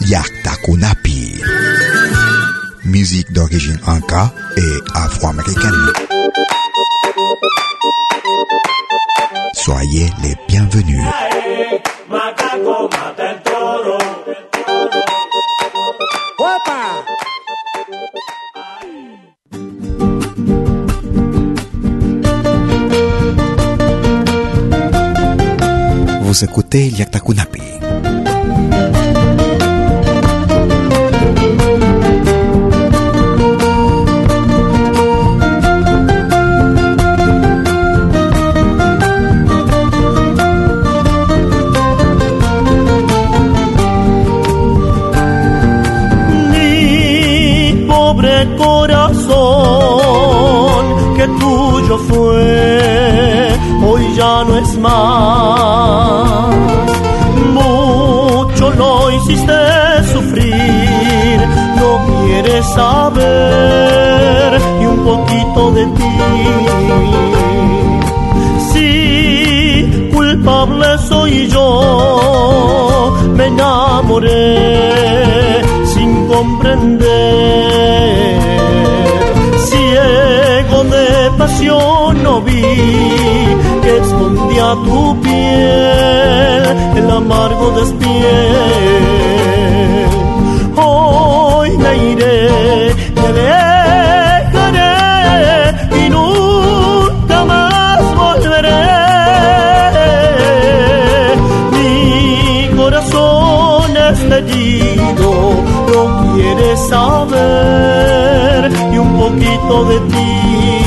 Yakta Kunapi. Musique d'origine inca et afro-américaine. Soyez les bienvenus. Vous écoutez Yakta Kunapi. Fue, hoy ya no es más. Mucho lo hiciste sufrir, no quieres saber y un poquito de ti. Sí, culpable soy yo, me enamoré sin comprender. Pasión no vi que escondía tu piel el amargo despiel. Hoy me iré, me dejaré y nunca más volveré. Mi corazón está herido, no quiere saber y un poquito de ti.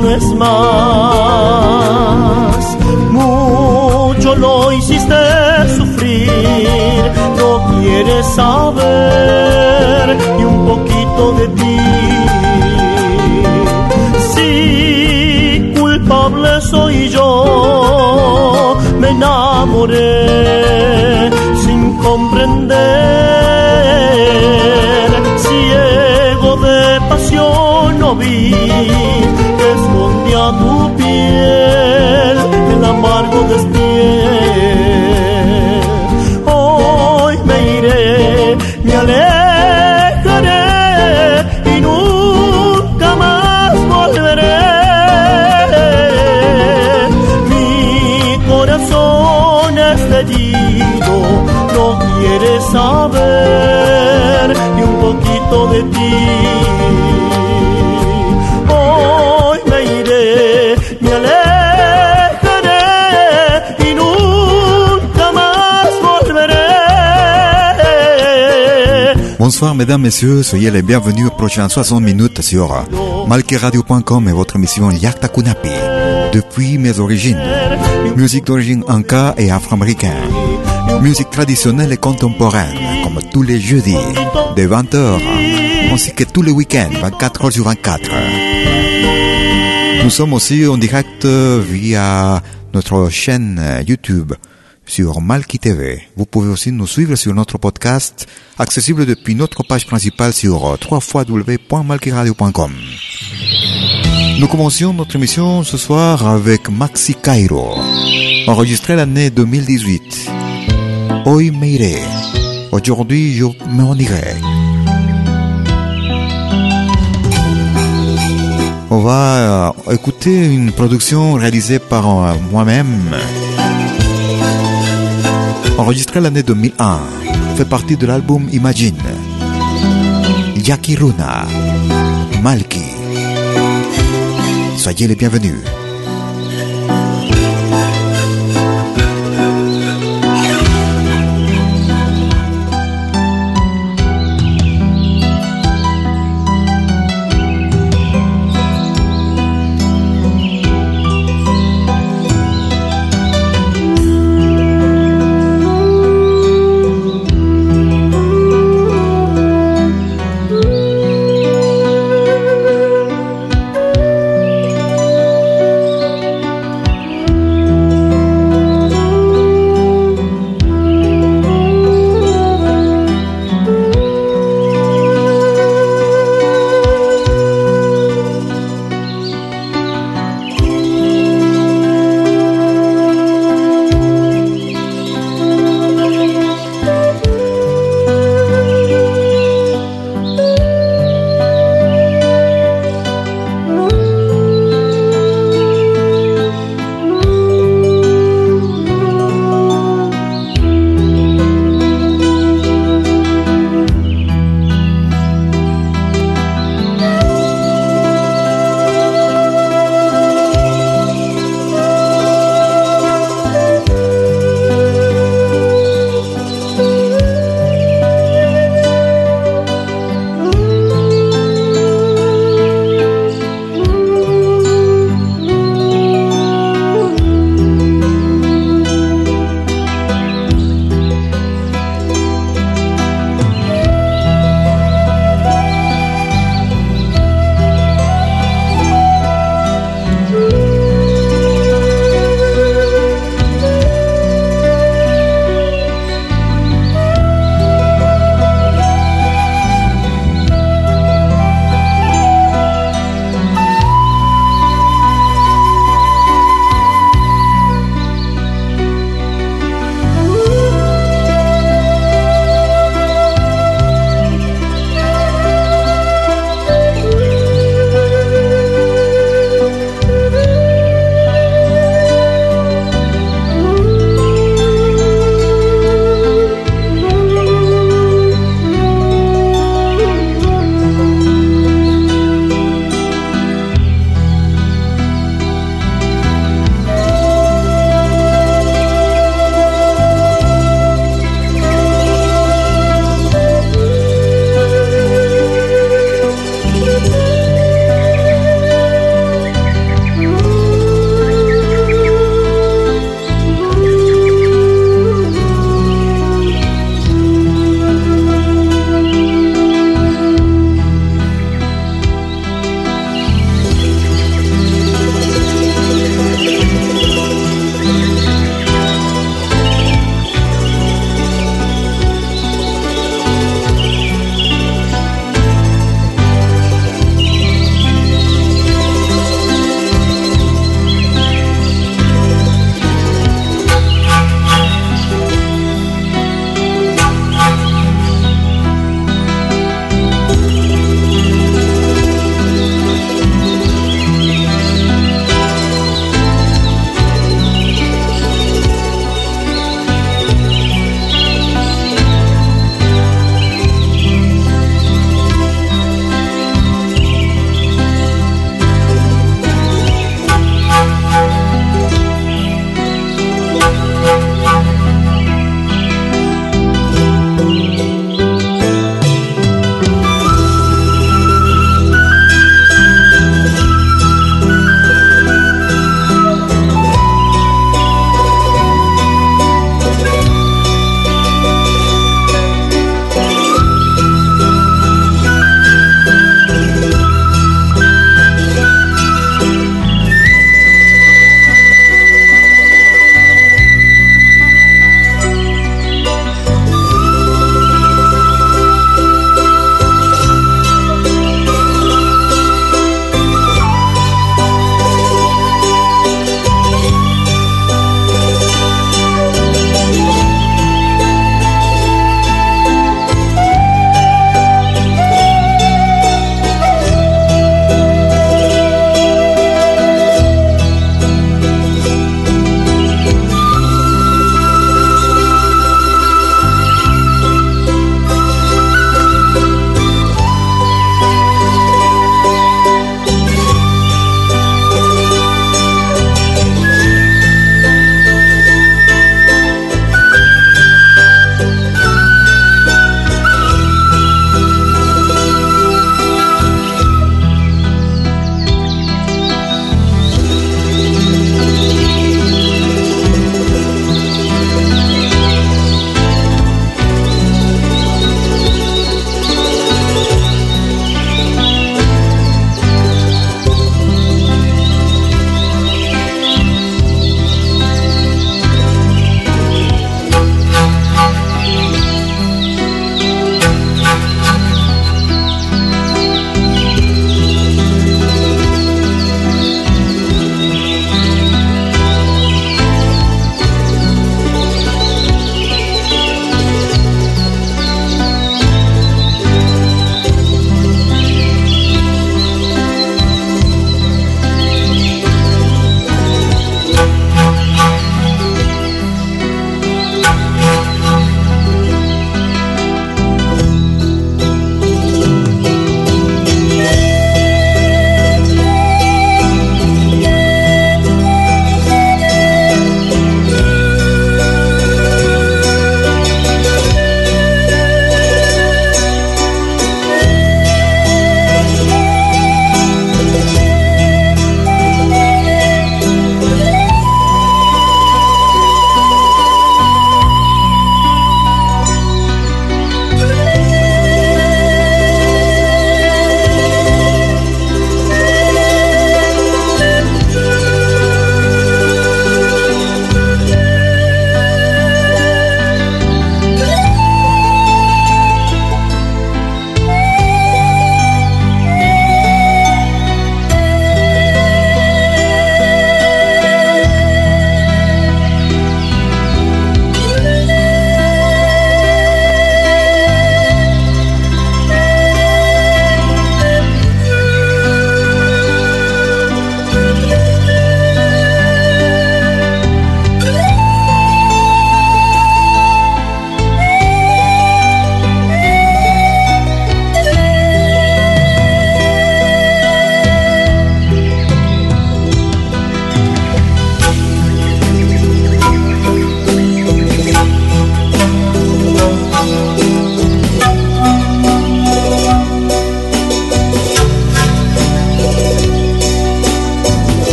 No es más. Mucho lo hiciste sufrir, no quieres saber y un poquito de ti. Sí, culpable soy yo, me enamoré Bonsoir mesdames, messieurs, soyez les bienvenus aux prochaines 60 minutes sur malqueradio.com et votre émission Yakta Kunapi. Depuis mes origines, musique d'origine inca et afro-américaine, musique traditionnelle et contemporaine, comme tous les jeudis, de 20h, ainsi que tous les week-ends, 24h sur 24. Nous sommes aussi en direct via notre chaîne YouTube, sur Malki TV. Vous pouvez aussi nous suivre sur notre podcast, accessible depuis notre page principale sur www.malkiradio.com. Nous commencions notre émission ce soir avec Maxi Cairo, enregistré l'année 2018. Hoy me iré. Aujourd'hui, je m'en irai. On va euh, écouter une production réalisée par euh, moi-même, enregistrée l'année 2001, fait partie de l'album Imagine. Yakiruna, Malki. Soyez les bienvenus.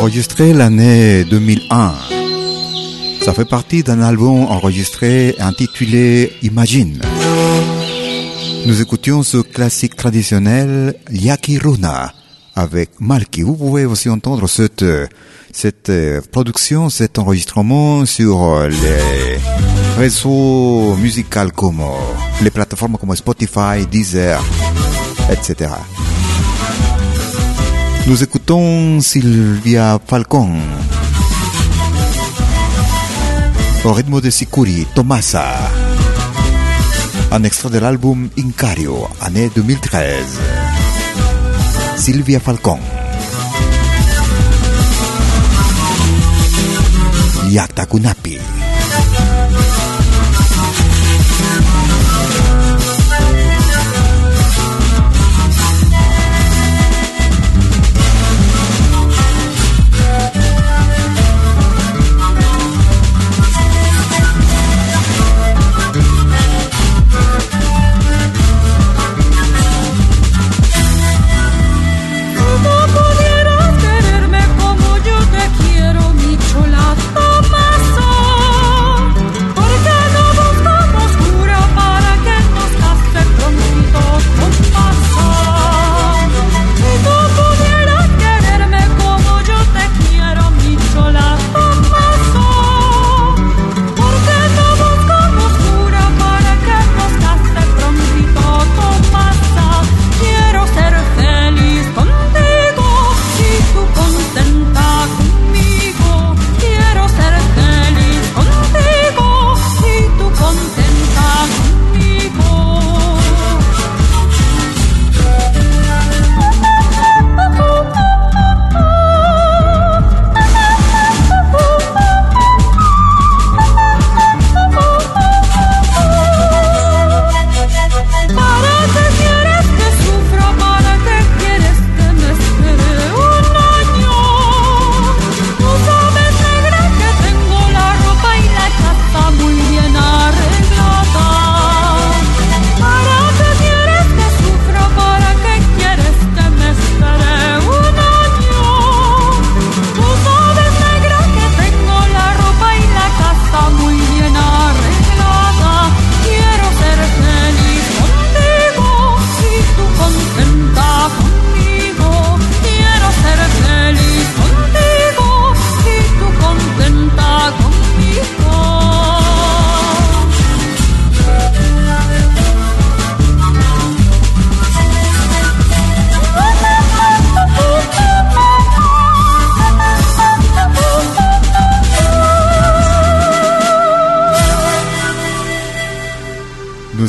Enregistré l'année 2001. Ça fait partie d'un album enregistré intitulé Imagine. Nous écoutions ce classique traditionnel Yaki Runa avec Malki. Vous pouvez aussi entendre cette, cette production, cet enregistrement sur les réseaux musicaux comme les plateformes comme Spotify, Deezer, etc. Nous écoutons Sylvia Falcon. Au rythme de Sikuri, Tomasa. Un extrait de l'album Incario, année 2013. Sylvia Falcon. Yakta Kunapi.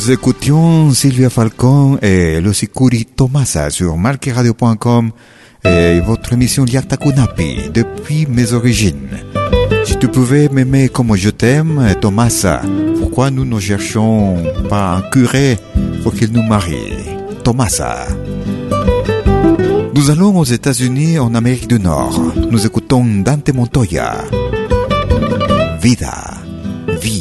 Nous écoutions Sylvia Falcon et Lucicuri Tomasa sur marqueradio.com et votre émission Liakta Kunapi depuis mes origines. Si tu pouvais m'aimer comme je t'aime, Tomasa, pourquoi nous ne cherchons pas un curé pour qu'il nous marie? Tomasa. Nous allons aux États-Unis en Amérique du Nord. Nous écoutons Dante Montoya. Vida, vie.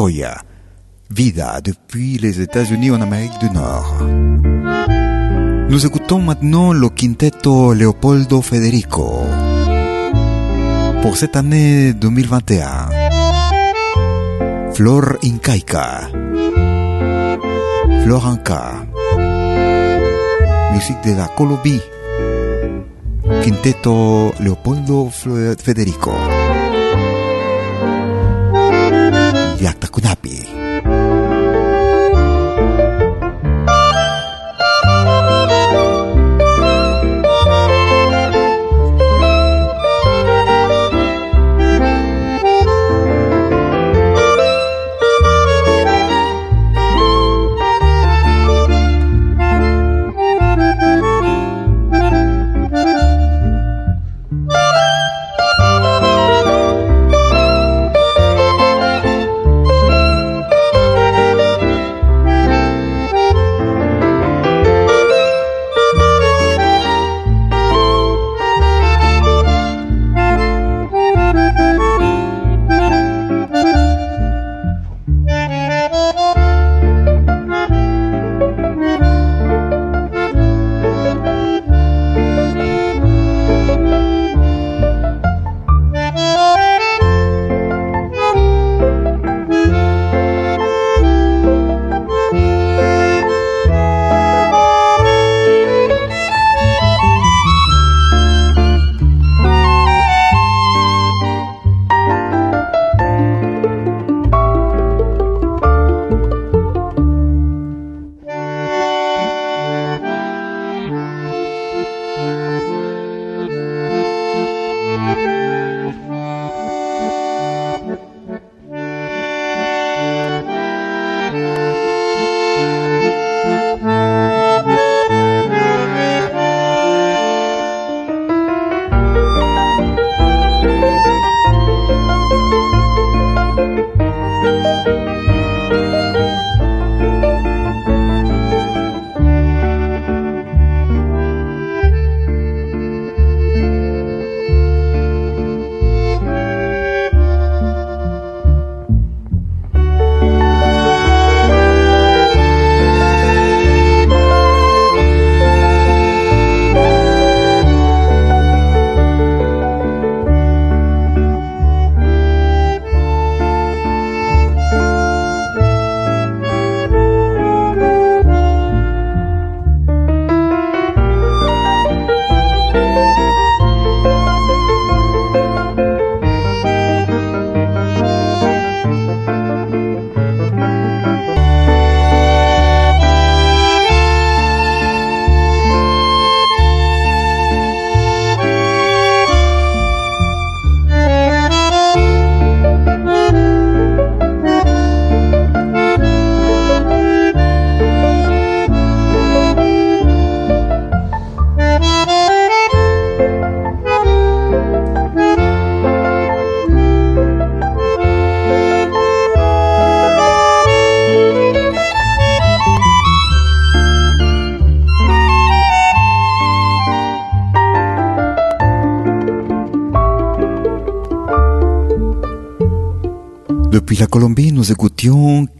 Montoya, Vida depuis les États-Unis en Amérique du Nord. Nous écoutons maintenant le quintetto Leopoldo Federico pour cette année 2021. Flor Incaica, Floranca, musique de la Colombie, quintetto Leopoldo Federico. Yak takunap.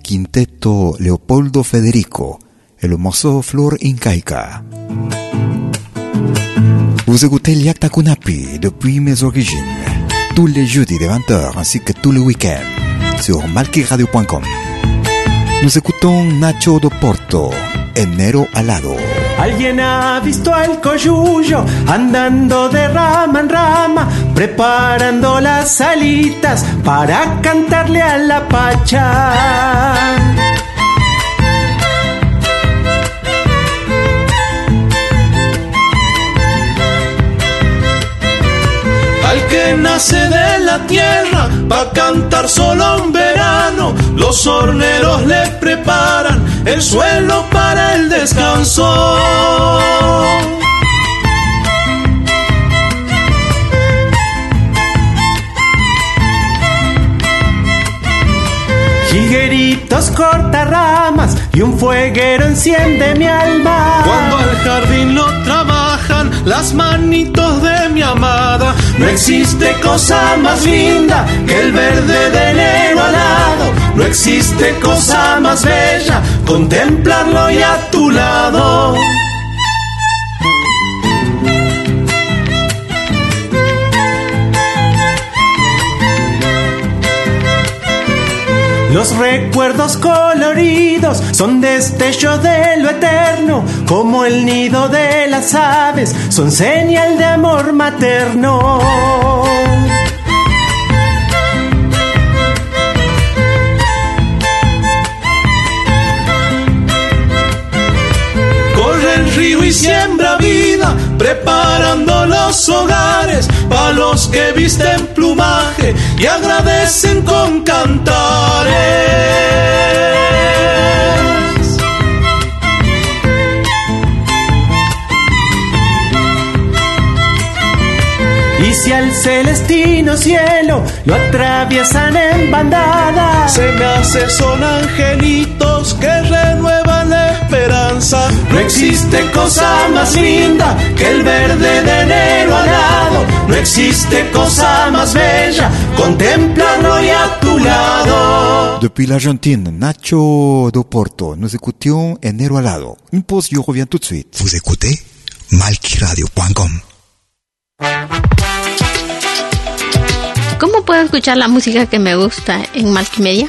Quintetto Leopoldo Federico le morceau Flor Incaica. Vous écoutez Liakta Kunapi depuis mes origines, tous les jeudis de 20h ainsi que tous les week-ends sur malkiradio.com. Nous écoutons Nacho de Porto, Enero Alado. Alguien ha visto al coyuyo andando de rama en rama, preparando las alitas para cantarle a la pacha. Al que nace de la tierra va cantar solo en verano, los horneros le preparan el suelo para el descanso. Higueritos corta ramas y un fueguero enciende mi alma. Cuando al jardín lo trabajan, las manitos de mi amada. No existe cosa más linda que el verde de enero alado. No existe cosa más bella contemplarlo y a tu lado. Los recuerdos coloridos son destellos de lo eterno, como el nido de las aves, son señal de amor materno. Y siembra vida, preparando los hogares para los que visten plumaje y agradecen con cantares. Y si al celestino cielo lo atraviesan en bandada, se me hace son angelitos que renuevan la esperanza. No existe cosa más linda que el verde de enero alado. No existe cosa más bella, contemplarlo y a tu lado. Depuis l'Argentine, Nacho do Porto, nous écoutions Enero Alado. Une pause, je reviens tout de suite. Vous écoutez malkiradio.com. ¿Cómo puedo escuchar la música que me gusta en Multimedia?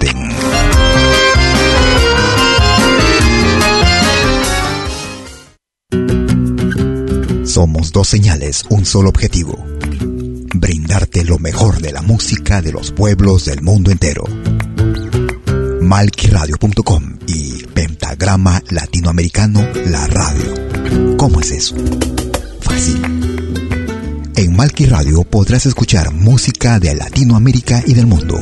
Somos dos señales, un solo objetivo. Brindarte lo mejor de la música de los pueblos del mundo entero. Malquiradio.com y Pentagrama Latinoamericano La Radio. ¿Cómo es eso? Fácil. En Malki Radio podrás escuchar música de Latinoamérica y del mundo.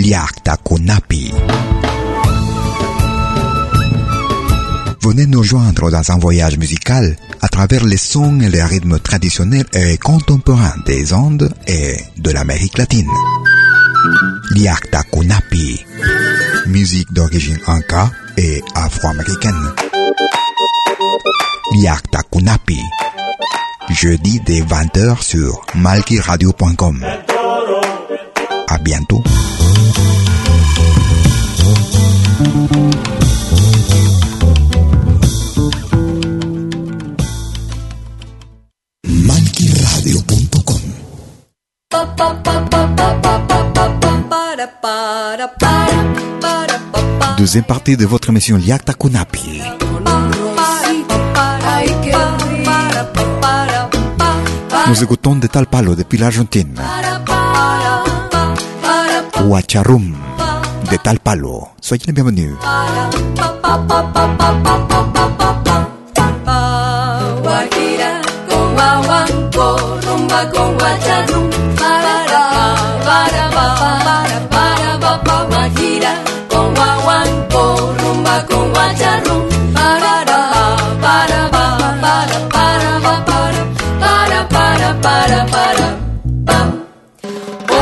Liakta Kunapi. Venez nous joindre dans un voyage musical à travers les sons et les rythmes traditionnels et contemporains des Andes et de l'Amérique latine. Liakta Kunapi. Musique d'origine inca et afro-américaine. Liakta Kunapi. Jeudi dès 20h sur malkiradio.com. À bientôt. Deuxième partie de votre émission Liakta Kunapi. Nous écoutons de Tal Palo depuis l'Argentine. Huacharum de tal palo. Soyez les bienvenus. para para pam.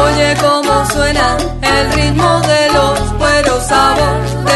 Oye cómo suena el ritmo de sabor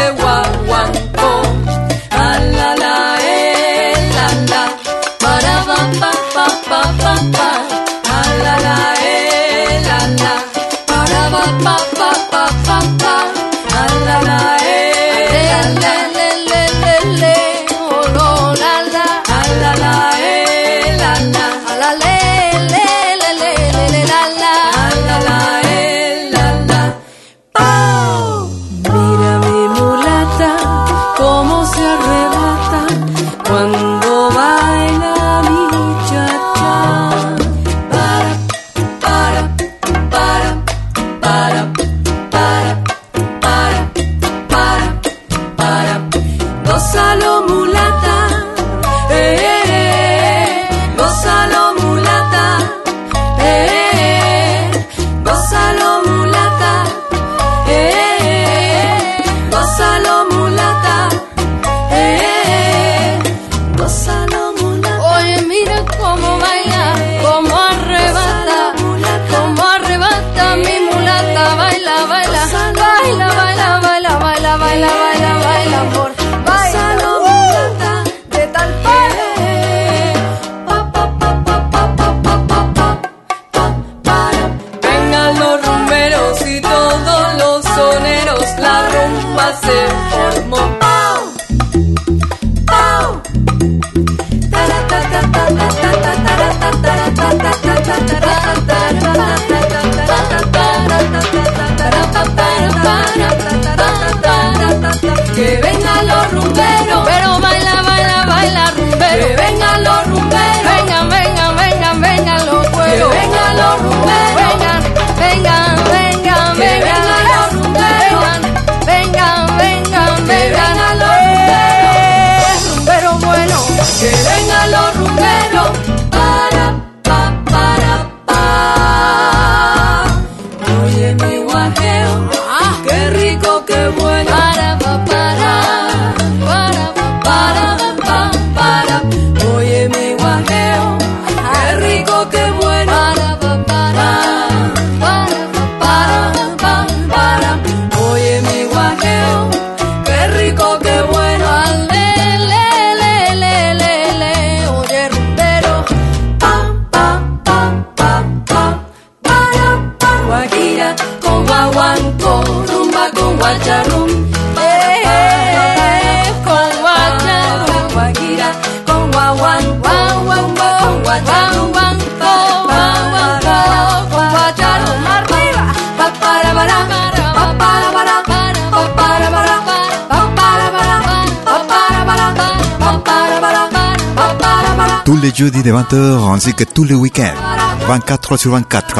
les jeudis de 20h ainsi que tous les week-ends, 24 sur 24.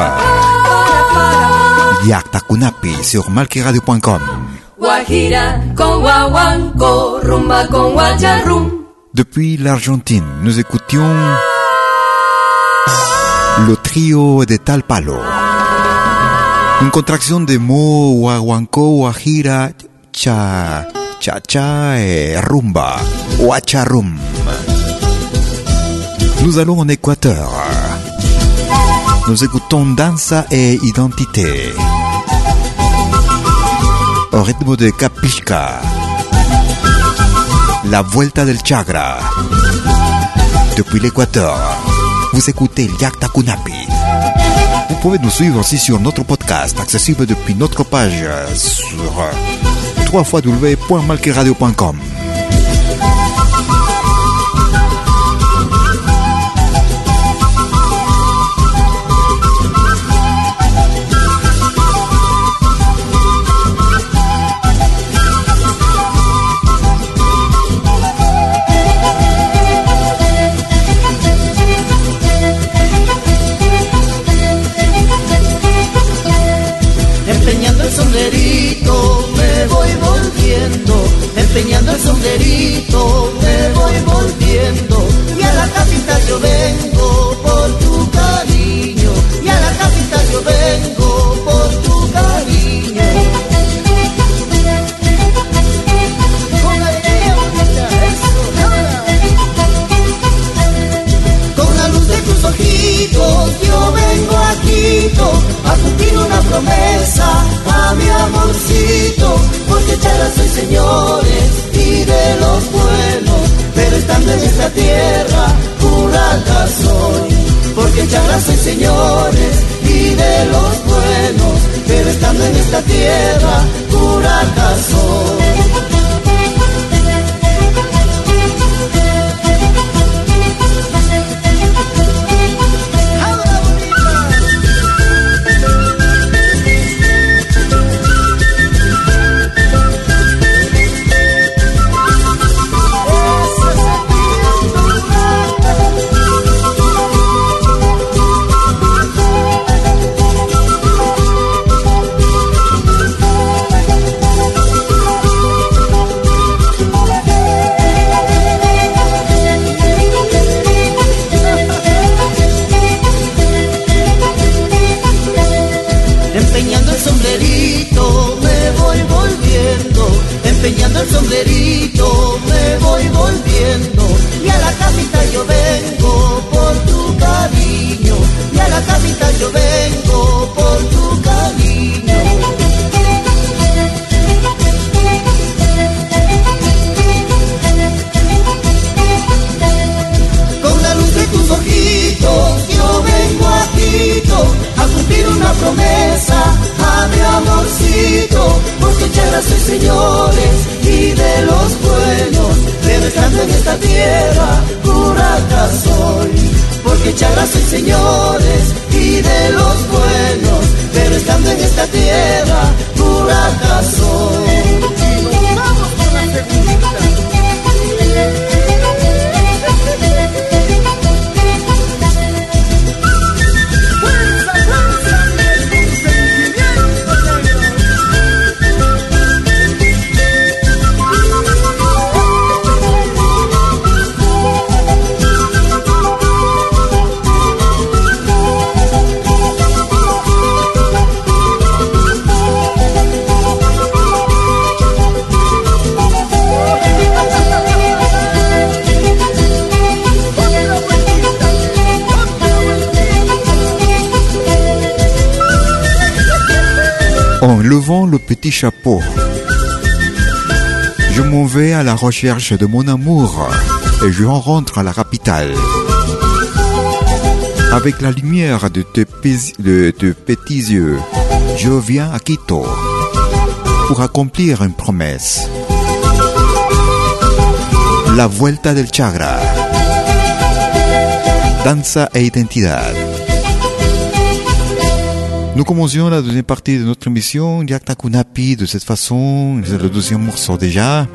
Yakta Kunapi sur malkiradio.com. Depuis l'Argentine, nous écoutions le trio de Talpalo. Une contraction des mots guaguanco, guajira, cha, cha cha et rumba, guacharum. Nous allons en Équateur. Nous écoutons Danza et Identité. Au rythme de Capica. La Vuelta del Chagra. Depuis l'Équateur, vous écoutez Yakta Kunapi. Vous pouvez nous suivre aussi sur notre podcast, accessible depuis notre page sur www.malkiradio.com. petit chapeau. Je m'en vais à la recherche de mon amour et je rentre à la capitale. Avec la lumière de tes, petits yeux, je viens à Quito pour accomplir une promesse. La Vuelta del Chagra. Danza e identidad. Nous commencions la deuxième partie de notre émission Yakta Kunapi de cette façon, c'est le deuxième morceau déjà.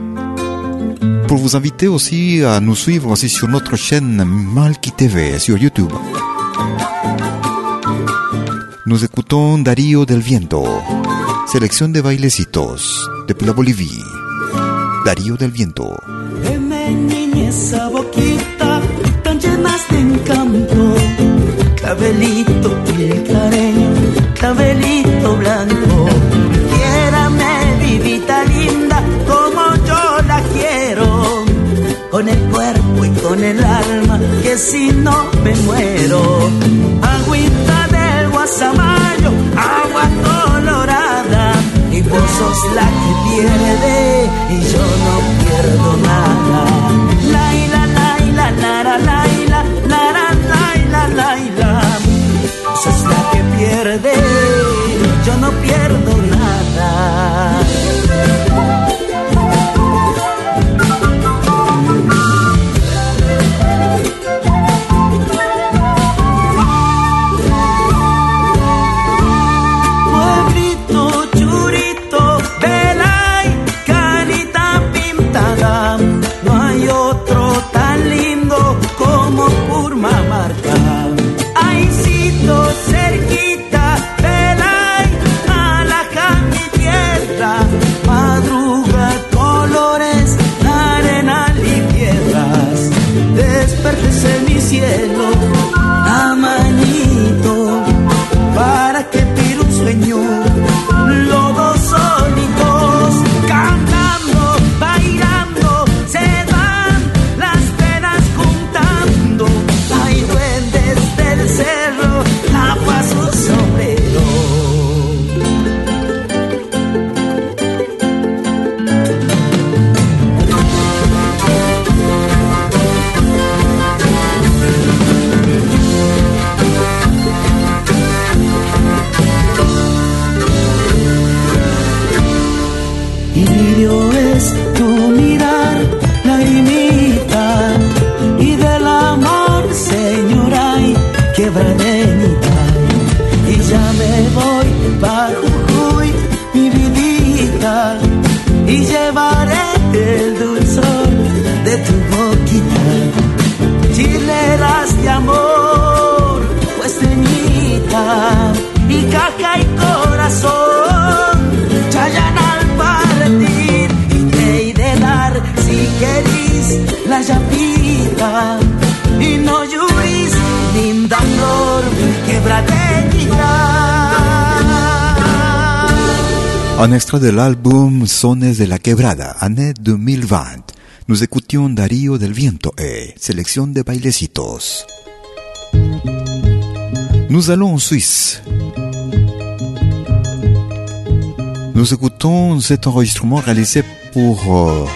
Pour vous inviter aussi à nous suivre aussi sur notre chaîne Malki TV sur YouTube. Nous écoutons Darío del Viento, sélection de bailecitos depuis la Bolivie. Darío del Viento. cabelito blanco. Quiérame, vivita linda, como yo la quiero. Con el cuerpo y con el alma, que si no me muero. Agüita del guasamayo, agua colorada. Y vos sos la que pierde y yo no pierdo nada. Laila, laila, lara, laila, lara, laila, laila. Sos la que pierde pierdo Un de l'album Sones de la Quebrada, année 2020. Nous écoutions Darío del Viento et sélection de bailecitos. Nous allons en Suisse. Nous écoutons cet enregistrement réalisé pour euh,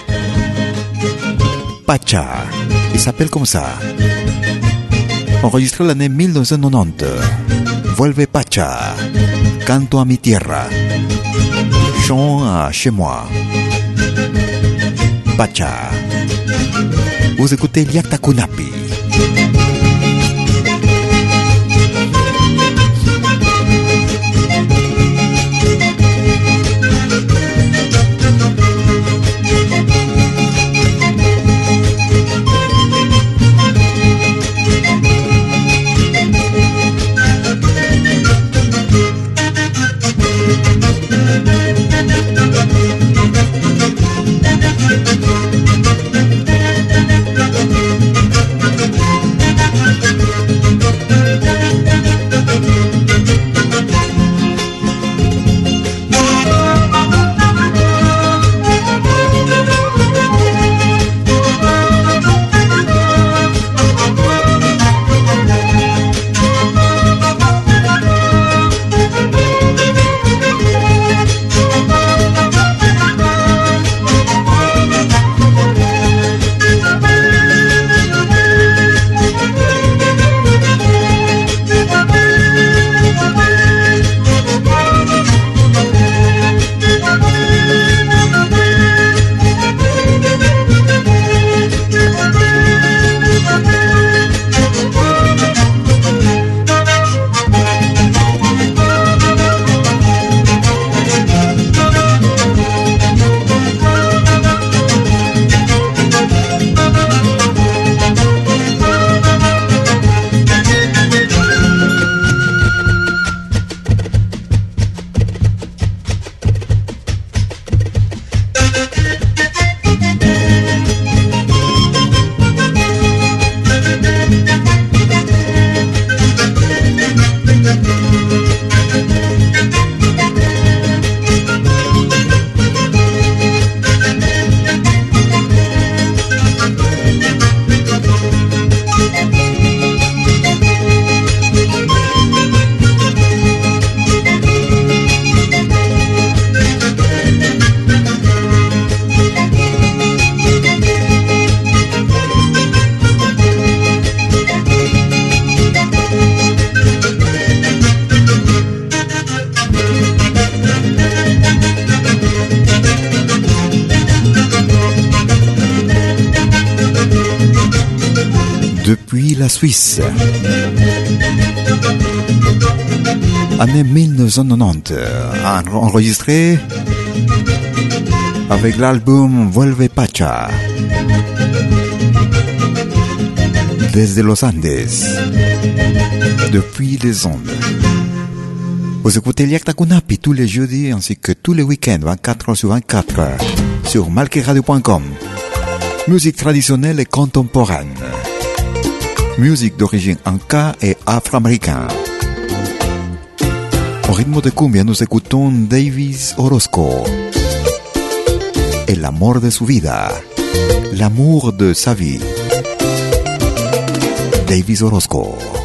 Pacha. Il s'appelle comme ça. Enregistré l'année 1990. Vuelve Pacha. Canto a mi tierra. À chez moi. Pacha. Vous écoutez Liakta Kunapi. Année 1990. en- Enregistré avec l'album Vuelve Pacha. Desde los Andes. Depuis les ondes. Vous écoutez Liakta Kunapi tous les jeudis ainsi que tous les week-ends 24 heures sur 24 sur malkiradio.com. Musique traditionnelle et contemporaine. Musique d'origine anka et afro-américain. Au rythme de cumbia nous écoutons Davis Orozco. El amor de su vida. L'amour de sa vie. Davis Orozco.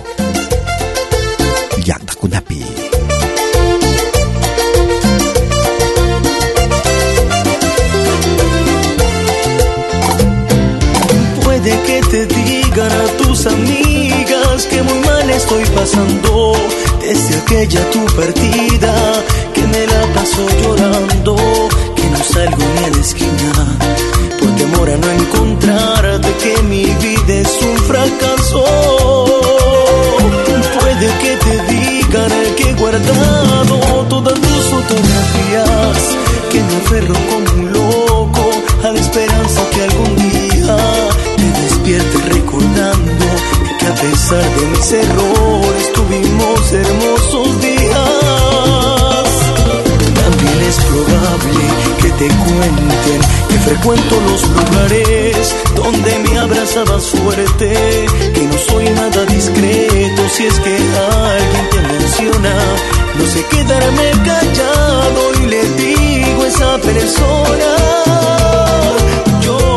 desde aquella tu partida, que me la paso llorando, que no salgo ni a la esquina, por temor a no encontrarte, que mi vida es un fracaso. Puede que te digan que he guardado todas tus fotografías, que me aferro como un loco a la esperanza que algún día te despierte recordando que a pesar de mis errores, te cuenten que frecuento los lugares donde me abrazabas fuerte, que no soy nada discreto si es que alguien te menciona. No sé quedarme callado y le digo a esa persona. Yo,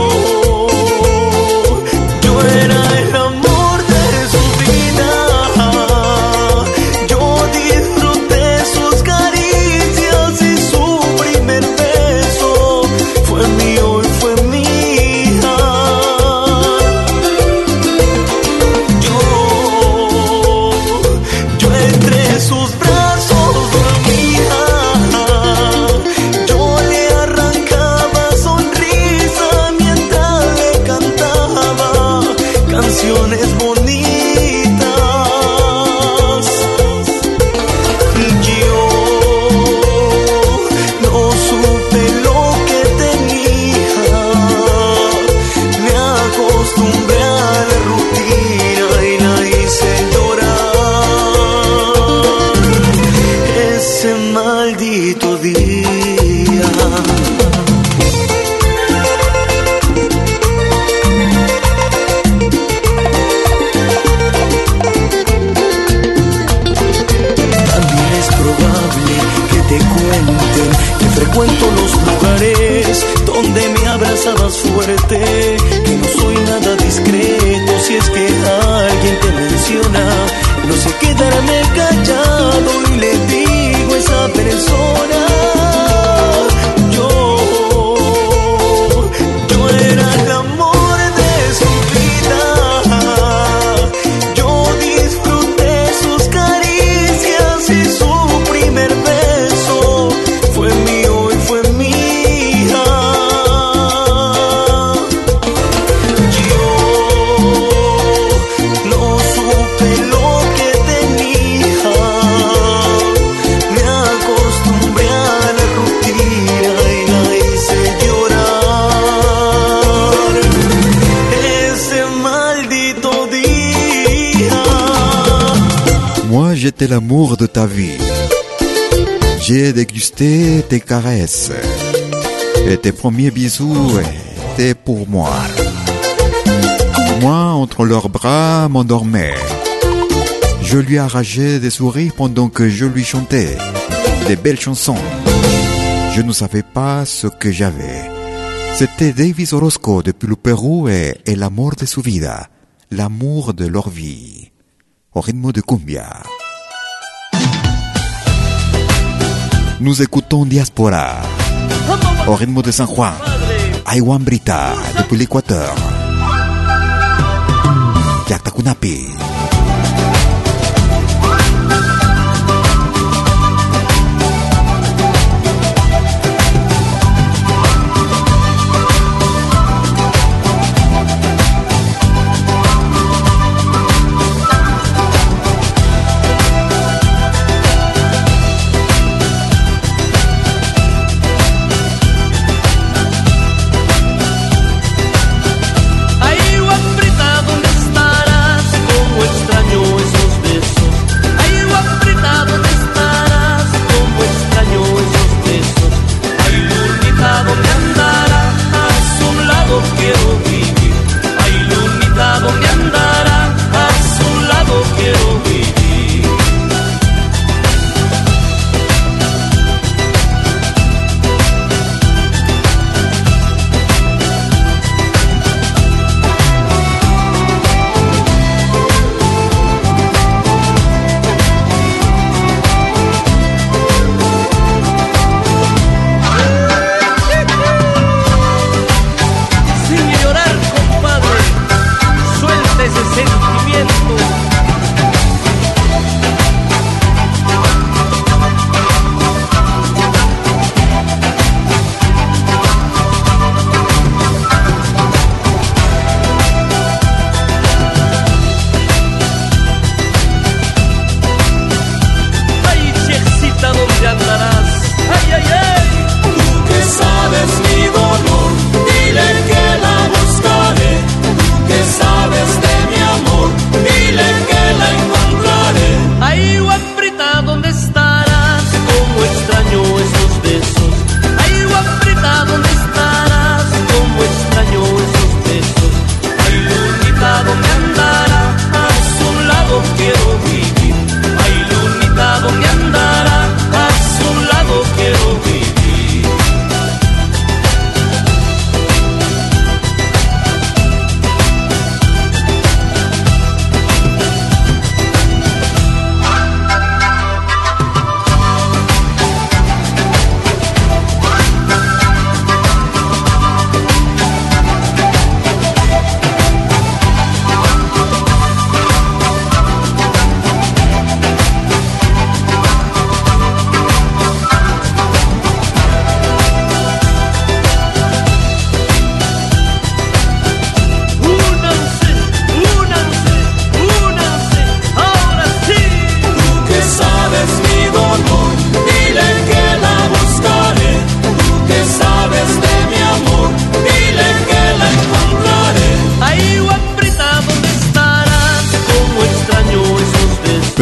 l'amour de ta vie. J'ai dégusté tes caresses. Et tes premiers bisous étaient pour moi. Moi, entre leurs bras, m'endormais. Je lui arrachais des souris pendant que je lui chantais des belles chansons. Je ne savais pas ce que j'avais. C'était Davis Orozco depuis le Pérou et, l'amour de su vida, l'amour de leur vie, au de cumbia. Nous écoutons Diaspora, au rythme de San Juan, Aiwan Brita, depuis l'Équateur. Yakta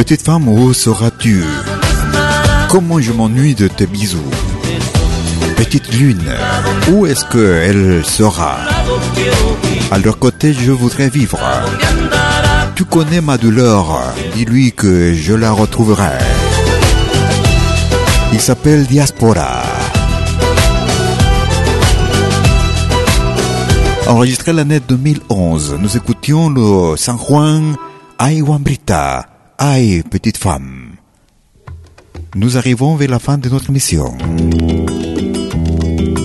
Petite femme, où seras-tu? Comment je m'ennuie de tes bisous? Petite lune, où est-ce qu'elle sera? À leur côté, je voudrais vivre. Tu connais ma douleur, dis-lui que je la retrouverai. Il s'appelle Diaspora. Enregistré l'année 2011, nous écoutions le San Juan Ay Ay petite femme. Nous arrivons vers la fin de notre mission.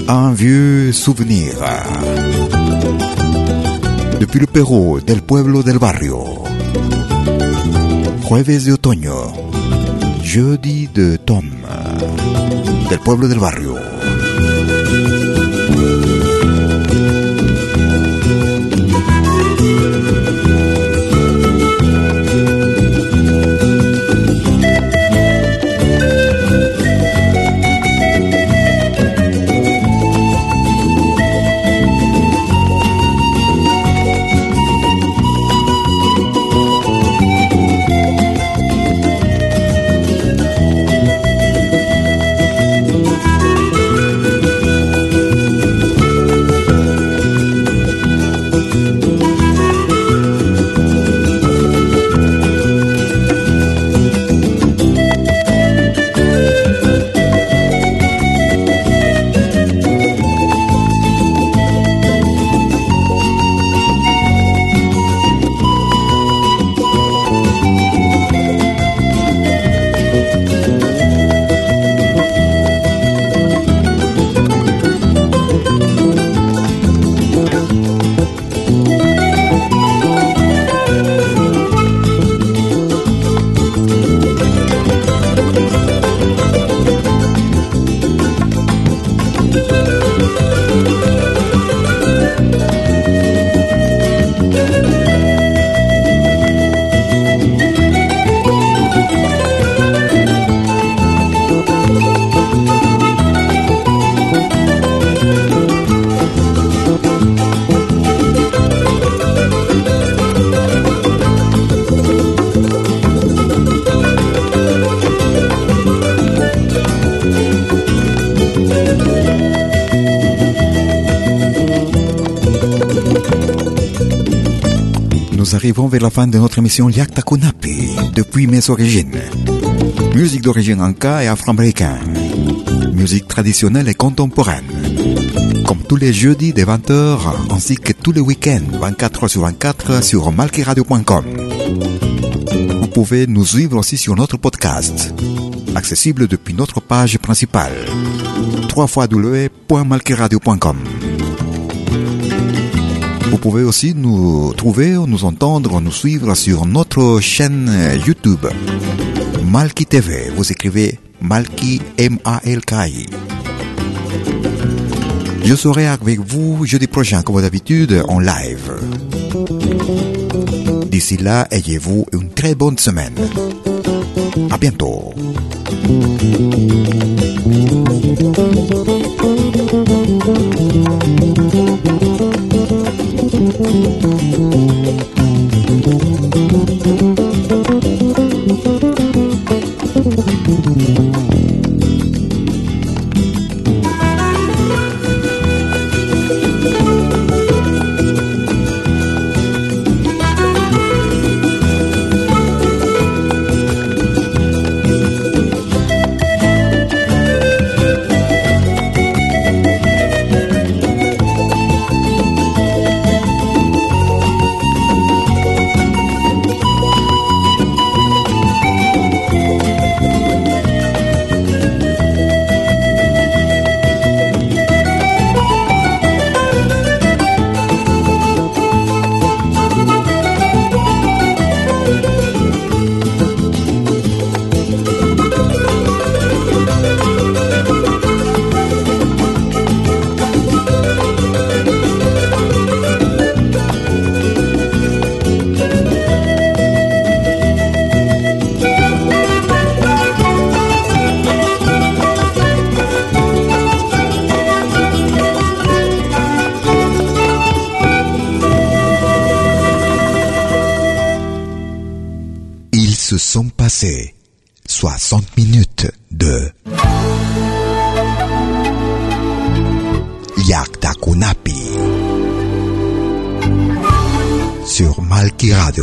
Un vieux souvenir. Depuis le Pérou, del pueblo del barrio. Jueves de otoño. Jeudi de Tom. Del pueblo del barrio. Arrivons vers la fin de notre émission Yakta Kunapi, depuis mes origines. Musique d'origine anka et afro-américaine. Musique traditionnelle et contemporaine. Comme tous les jeudis de 20h, ainsi que tous les week-ends, 24h sur 24 sur malkiradio.com. Vous pouvez nous suivre aussi sur notre podcast, accessible depuis notre page principale, www.malkiradio.com. Pouvez aussi nous trouver, nous entendre, nous suivre sur notre chaîne YouTube Malki TV. Vous écrivez Malki M-A-L-K-I. Je serai avec vous jeudi prochain, comme d'habitude, en live. D'ici là, ayez-vous une très bonne semaine. À bientôt.